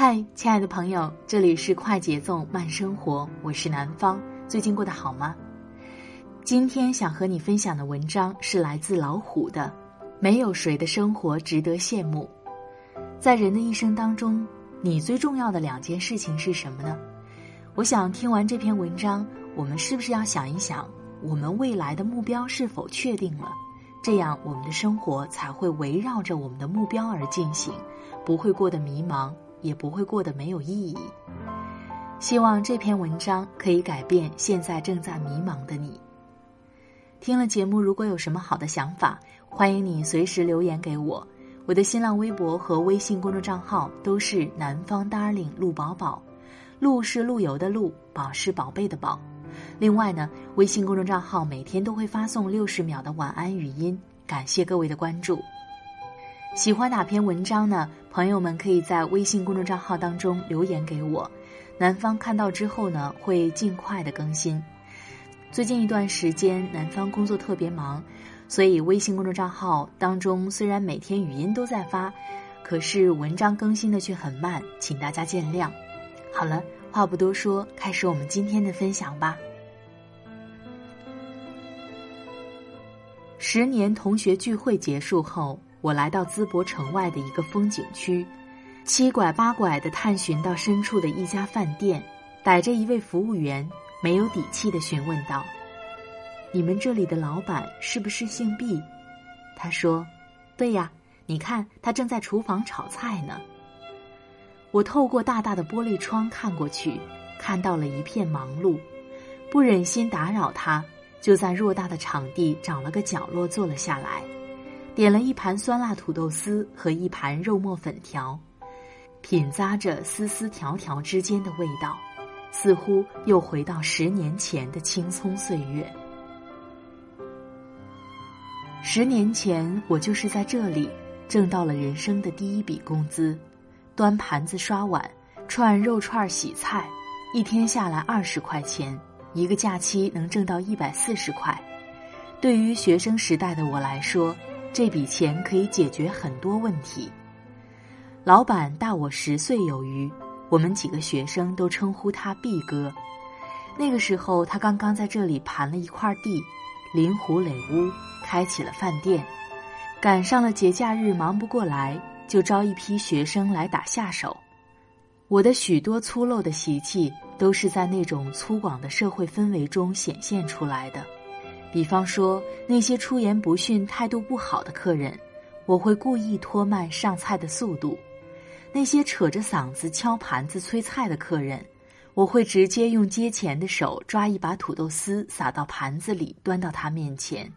嗨，亲爱的朋友，这里是快节奏慢生活，我是南方。最近过得好吗？今天想和你分享的文章是来自老虎的《没有谁的生活值得羡慕》。在人的一生当中，你最重要的两件事情是什么呢？我想听完这篇文章，我们是不是要想一想，我们未来的目标是否确定了？这样，我们的生活才会围绕着我们的目标而进行，不会过得迷茫。也不会过得没有意义。希望这篇文章可以改变现在正在迷茫的你。听了节目，如果有什么好的想法，欢迎你随时留言给我。我的新浪微博和微信公众账号都是南方 darling 陆宝宝，陆是陆游的陆，宝是宝贝的宝。另外呢，微信公众账号每天都会发送六十秒的晚安语音，感谢各位的关注。喜欢哪篇文章呢？朋友们可以在微信公众账号当中留言给我，南方看到之后呢，会尽快的更新。最近一段时间，南方工作特别忙，所以微信公众账号当中虽然每天语音都在发，可是文章更新的却很慢，请大家见谅。好了，话不多说，开始我们今天的分享吧。十年同学聚会结束后。我来到淄博城外的一个风景区，七拐八拐的探寻到深处的一家饭店，逮着一位服务员，没有底气的询问道：“你们这里的老板是不是姓毕？”他说：“对呀，你看他正在厨房炒菜呢。”我透过大大的玻璃窗看过去，看到了一片忙碌，不忍心打扰他，就在偌大的场地找了个角落坐了下来。点了一盘酸辣土豆丝和一盘肉末粉条，品咂着丝丝条条之间的味道，似乎又回到十年前的青葱岁月。十年前，我就是在这里挣到了人生的第一笔工资，端盘子、刷碗、串肉串、洗菜，一天下来二十块钱，一个假期能挣到一百四十块。对于学生时代的我来说，这笔钱可以解决很多问题。老板大我十岁有余，我们几个学生都称呼他毕哥。那个时候，他刚刚在这里盘了一块地，临湖垒屋，开起了饭店。赶上了节假日，忙不过来，就招一批学生来打下手。我的许多粗陋的习气，都是在那种粗犷的社会氛围中显现出来的。比方说，那些出言不逊、态度不好的客人，我会故意拖慢上菜的速度；那些扯着嗓子敲盘子催菜的客人，我会直接用接钱的手抓一把土豆丝撒到盘子里，端到他面前。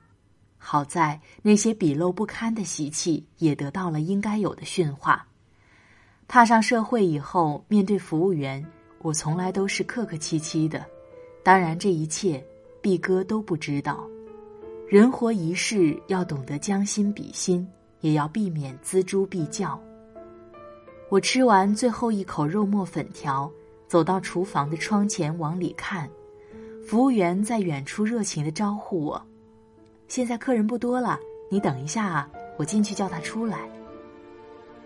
好在那些鄙陋不堪的习气也得到了应该有的驯化。踏上社会以后，面对服务员，我从来都是客客气气的。当然，这一切。毕哥都不知道，人活一世要懂得将心比心，也要避免锱铢必较。我吃完最后一口肉末粉条，走到厨房的窗前往里看，服务员在远处热情的招呼我：“现在客人不多了，你等一下啊，我进去叫他出来。”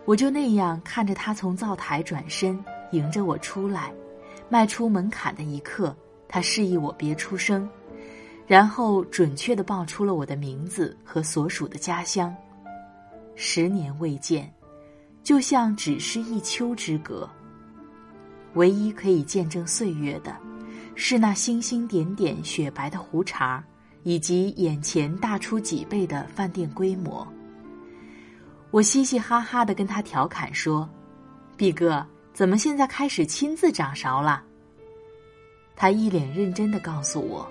我就那样看着他从灶台转身，迎着我出来，迈出门槛的一刻。他示意我别出声，然后准确的报出了我的名字和所属的家乡。十年未见，就像只是一秋之隔。唯一可以见证岁月的，是那星星点点雪白的胡茬，以及眼前大出几倍的饭店规模。我嘻嘻哈哈的跟他调侃说：“毕哥，怎么现在开始亲自掌勺了？”他一脸认真的告诉我：“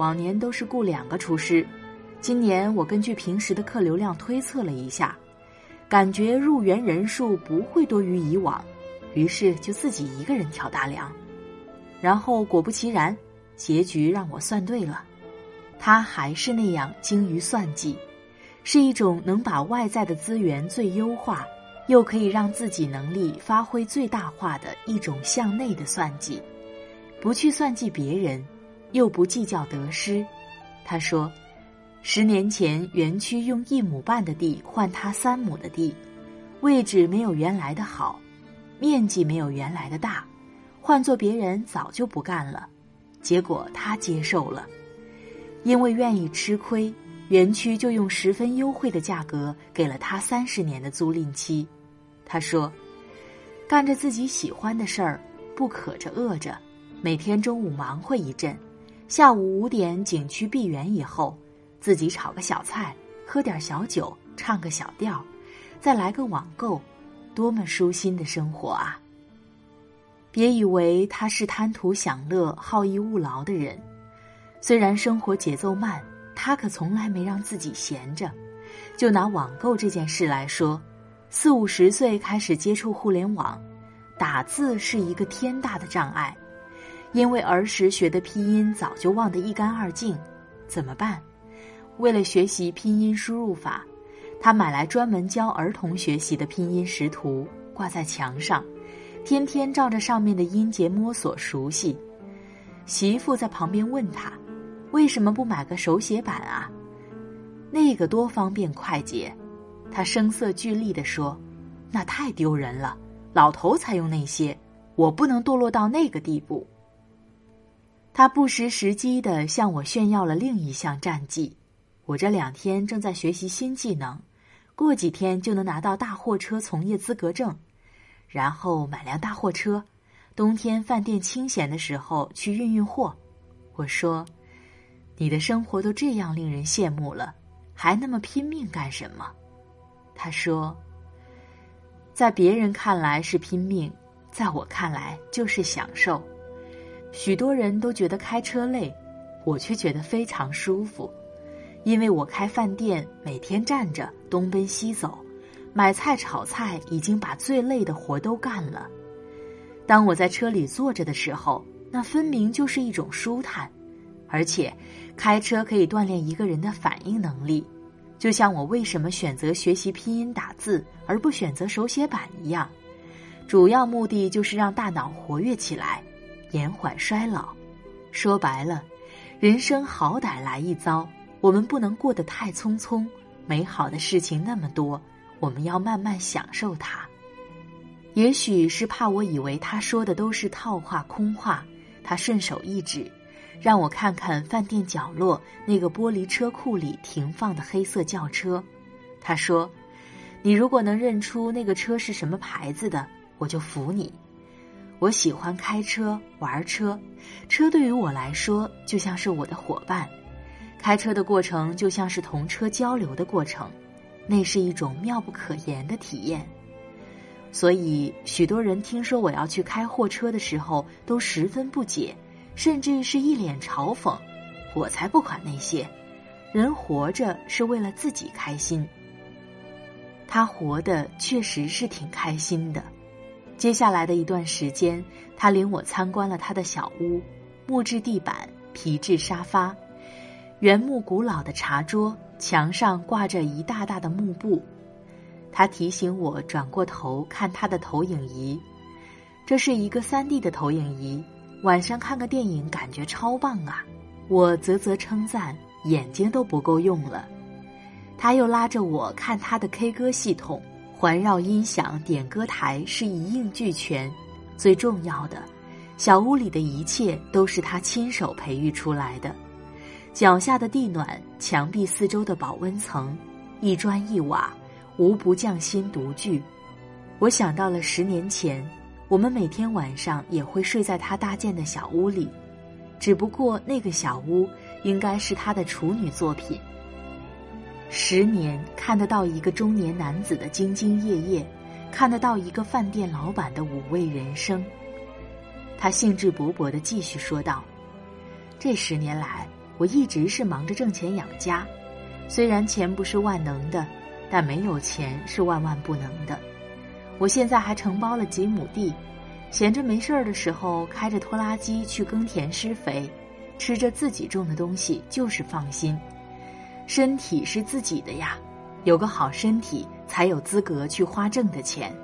往年都是雇两个厨师，今年我根据平时的客流量推测了一下，感觉入园人数不会多于以往。”于是就自己一个人挑大梁，然后果不其然，结局让我算对了。他还是那样精于算计，是一种能把外在的资源最优化，又可以让自己能力发挥最大化的一种向内的算计，不去算计别人，又不计较得失。他说，十年前园区用一亩半的地换他三亩的地，位置没有原来的好。面积没有原来的大，换做别人早就不干了。结果他接受了，因为愿意吃亏，园区就用十分优惠的价格给了他三十年的租赁期。他说：“干着自己喜欢的事儿，不渴着饿着，每天中午忙活一阵，下午五点景区闭园以后，自己炒个小菜，喝点小酒，唱个小调，再来个网购。”多么舒心的生活啊！别以为他是贪图享乐、好逸恶劳的人，虽然生活节奏慢，他可从来没让自己闲着。就拿网购这件事来说，四五十岁开始接触互联网，打字是一个天大的障碍，因为儿时学的拼音早就忘得一干二净。怎么办？为了学习拼音输入法。他买来专门教儿童学习的拼音识图，挂在墙上，天天照着上面的音节摸索熟悉。媳妇在旁边问他：“为什么不买个手写板啊？那个多方便快捷。”他声色俱厉地说：“那太丢人了，老头才用那些，我不能堕落到那个地步。”他不失时机地向我炫耀了另一项战绩：我这两天正在学习新技能。过几天就能拿到大货车从业资格证，然后买辆大货车，冬天饭店清闲的时候去运运货。我说：“你的生活都这样令人羡慕了，还那么拼命干什么？”他说：“在别人看来是拼命，在我看来就是享受。许多人都觉得开车累，我却觉得非常舒服。”因为我开饭店，每天站着东奔西走，买菜炒菜，已经把最累的活都干了。当我在车里坐着的时候，那分明就是一种舒坦。而且，开车可以锻炼一个人的反应能力，就像我为什么选择学习拼音打字而不选择手写板一样，主要目的就是让大脑活跃起来，延缓衰老。说白了，人生好歹来一遭。我们不能过得太匆匆，美好的事情那么多，我们要慢慢享受它。也许是怕我以为他说的都是套话空话，他顺手一指，让我看看饭店角落那个玻璃车库里停放的黑色轿车。他说：“你如果能认出那个车是什么牌子的，我就服你。我喜欢开车玩车，车对于我来说就像是我的伙伴。”开车的过程就像是同车交流的过程，那是一种妙不可言的体验。所以，许多人听说我要去开货车的时候，都十分不解，甚至是一脸嘲讽。我才不管那些，人活着是为了自己开心。他活的确实是挺开心的。接下来的一段时间，他领我参观了他的小屋，木质地板，皮质沙发。原木古老的茶桌，墙上挂着一大大的幕布。他提醒我转过头看他的投影仪，这是一个三 D 的投影仪，晚上看个电影感觉超棒啊！我啧啧称赞，眼睛都不够用了。他又拉着我看他的 K 歌系统，环绕音响、点歌台是一应俱全。最重要的，小屋里的一切都是他亲手培育出来的，脚下的地暖，墙壁四周的保温层，一砖一瓦，无不匠心独具。我想到了十年前，我们每天晚上也会睡在他搭建的小屋里，只不过那个小屋应该是他的处女作品。十年看得到一个中年男子的兢兢业业，看得到一个饭店老板的五味人生。他兴致勃勃地继续说道：“这十年来，我一直是忙着挣钱养家，虽然钱不是万能的，但没有钱是万万不能的。”我现在还承包了几亩地，闲着没事儿的时候，开着拖拉机去耕田施肥，吃着自己种的东西就是放心。身体是自己的呀，有个好身体才有资格去花挣的钱。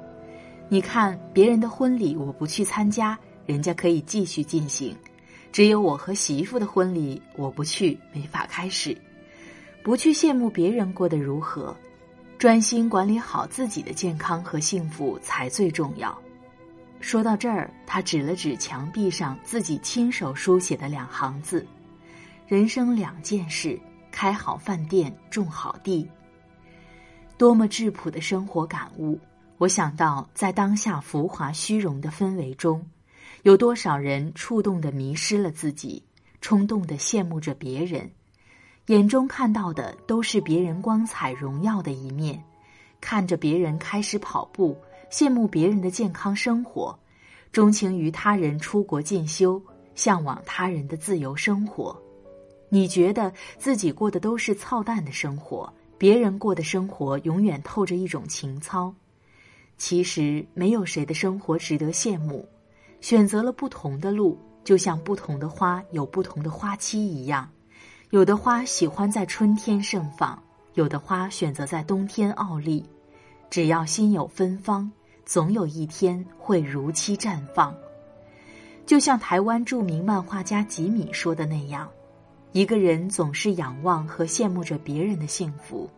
你看别人的婚礼，我不去参加，人家可以继续进行；只有我和媳妇的婚礼，我不去，没法开始。不去羡慕别人过得如何。专心管理好自己的健康和幸福才最重要。说到这儿，他指了指墙壁上自己亲手书写的两行字：“人生两件事，开好饭店，种好地。”多么质朴的生活感悟！我想到，在当下浮华虚荣的氛围中，有多少人触动的迷失了自己，冲动的羡慕着别人。眼中看到的都是别人光彩荣耀的一面，看着别人开始跑步，羡慕别人的健康生活，钟情于他人出国进修，向往他人的自由生活。你觉得自己过的都是操蛋的生活，别人过的生活永远透着一种情操。其实没有谁的生活值得羡慕，选择了不同的路，就像不同的花有不同的花期一样。有的花喜欢在春天盛放，有的花选择在冬天傲立。只要心有芬芳，总有一天会如期绽放。就像台湾著名漫画家吉米说的那样：“一个人总是仰望和羡慕着别人的幸福，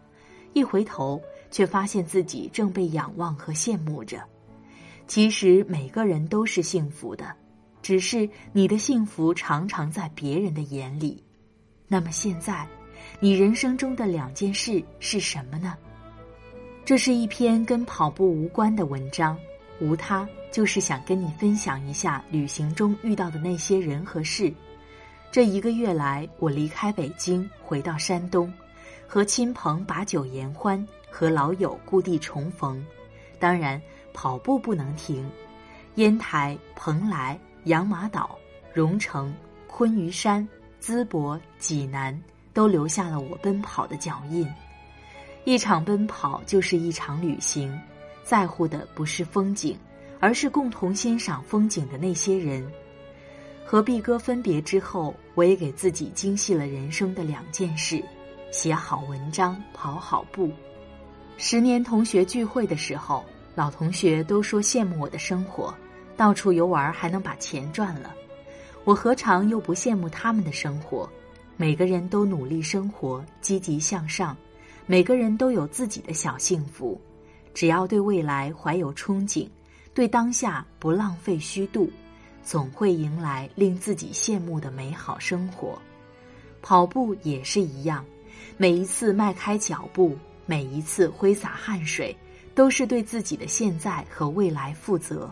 一回头却发现自己正被仰望和羡慕着。其实每个人都是幸福的，只是你的幸福常常在别人的眼里。”那么现在，你人生中的两件事是什么呢？这是一篇跟跑步无关的文章，无他，就是想跟你分享一下旅行中遇到的那些人和事。这一个月来，我离开北京，回到山东，和亲朋把酒言欢，和老友故地重逢。当然，跑步不能停。烟台、蓬莱、养马岛、荣成、昆嵛山。淄博、济南都留下了我奔跑的脚印。一场奔跑就是一场旅行，在乎的不是风景，而是共同欣赏风景的那些人。和毕哥分别之后，我也给自己精细了人生的两件事：写好文章，跑好步。十年同学聚会的时候，老同学都说羡慕我的生活，到处游玩还能把钱赚了。我何尝又不羡慕他们的生活？每个人都努力生活，积极向上，每个人都有自己的小幸福。只要对未来怀有憧憬，对当下不浪费虚度，总会迎来令自己羡慕的美好生活。跑步也是一样，每一次迈开脚步，每一次挥洒汗水，都是对自己的现在和未来负责。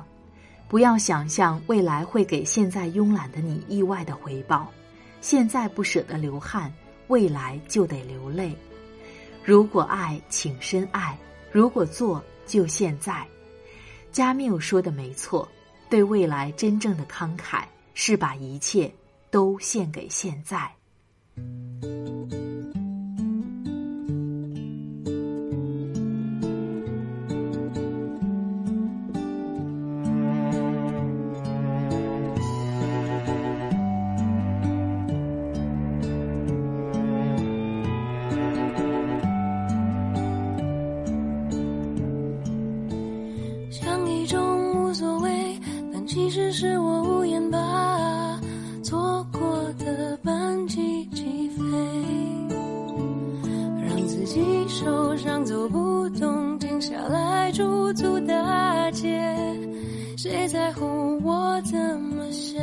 不要想象未来会给现在慵懒的你意外的回报，现在不舍得流汗，未来就得流泪。如果爱，请深爱；如果做，就现在。加缪说的没错，对未来真正的慷慨，是把一切都献给现在。不懂，停下来驻足大街，谁在乎我怎么想？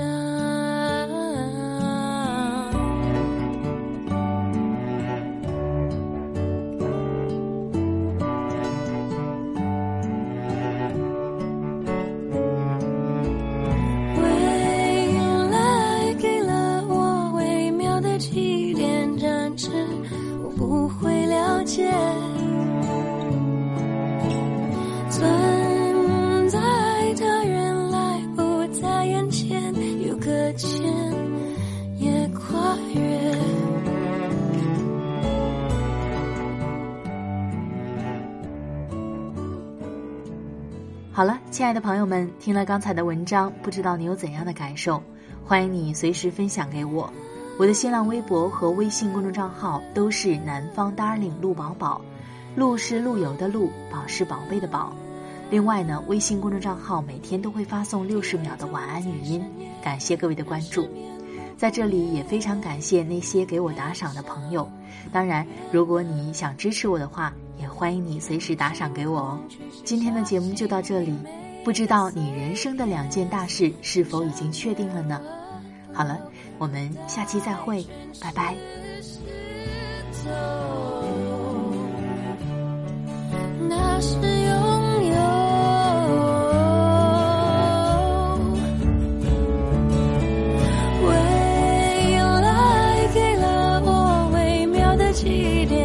亲爱的朋友们，听了刚才的文章，不知道你有怎样的感受？欢迎你随时分享给我。我的新浪微博和微信公众账号都是南方 darling 陆宝宝，陆是陆游的陆，宝是宝贝的宝。另外呢，微信公众账号每天都会发送六十秒的晚安语音，感谢各位的关注。在这里也非常感谢那些给我打赏的朋友。当然，如果你想支持我的话，也欢迎你随时打赏给我哦。今天的节目就到这里，不知道你人生的两件大事是否已经确定了呢？好了，我们下期再会，拜拜。那是拥有，未来给了我微妙的起点。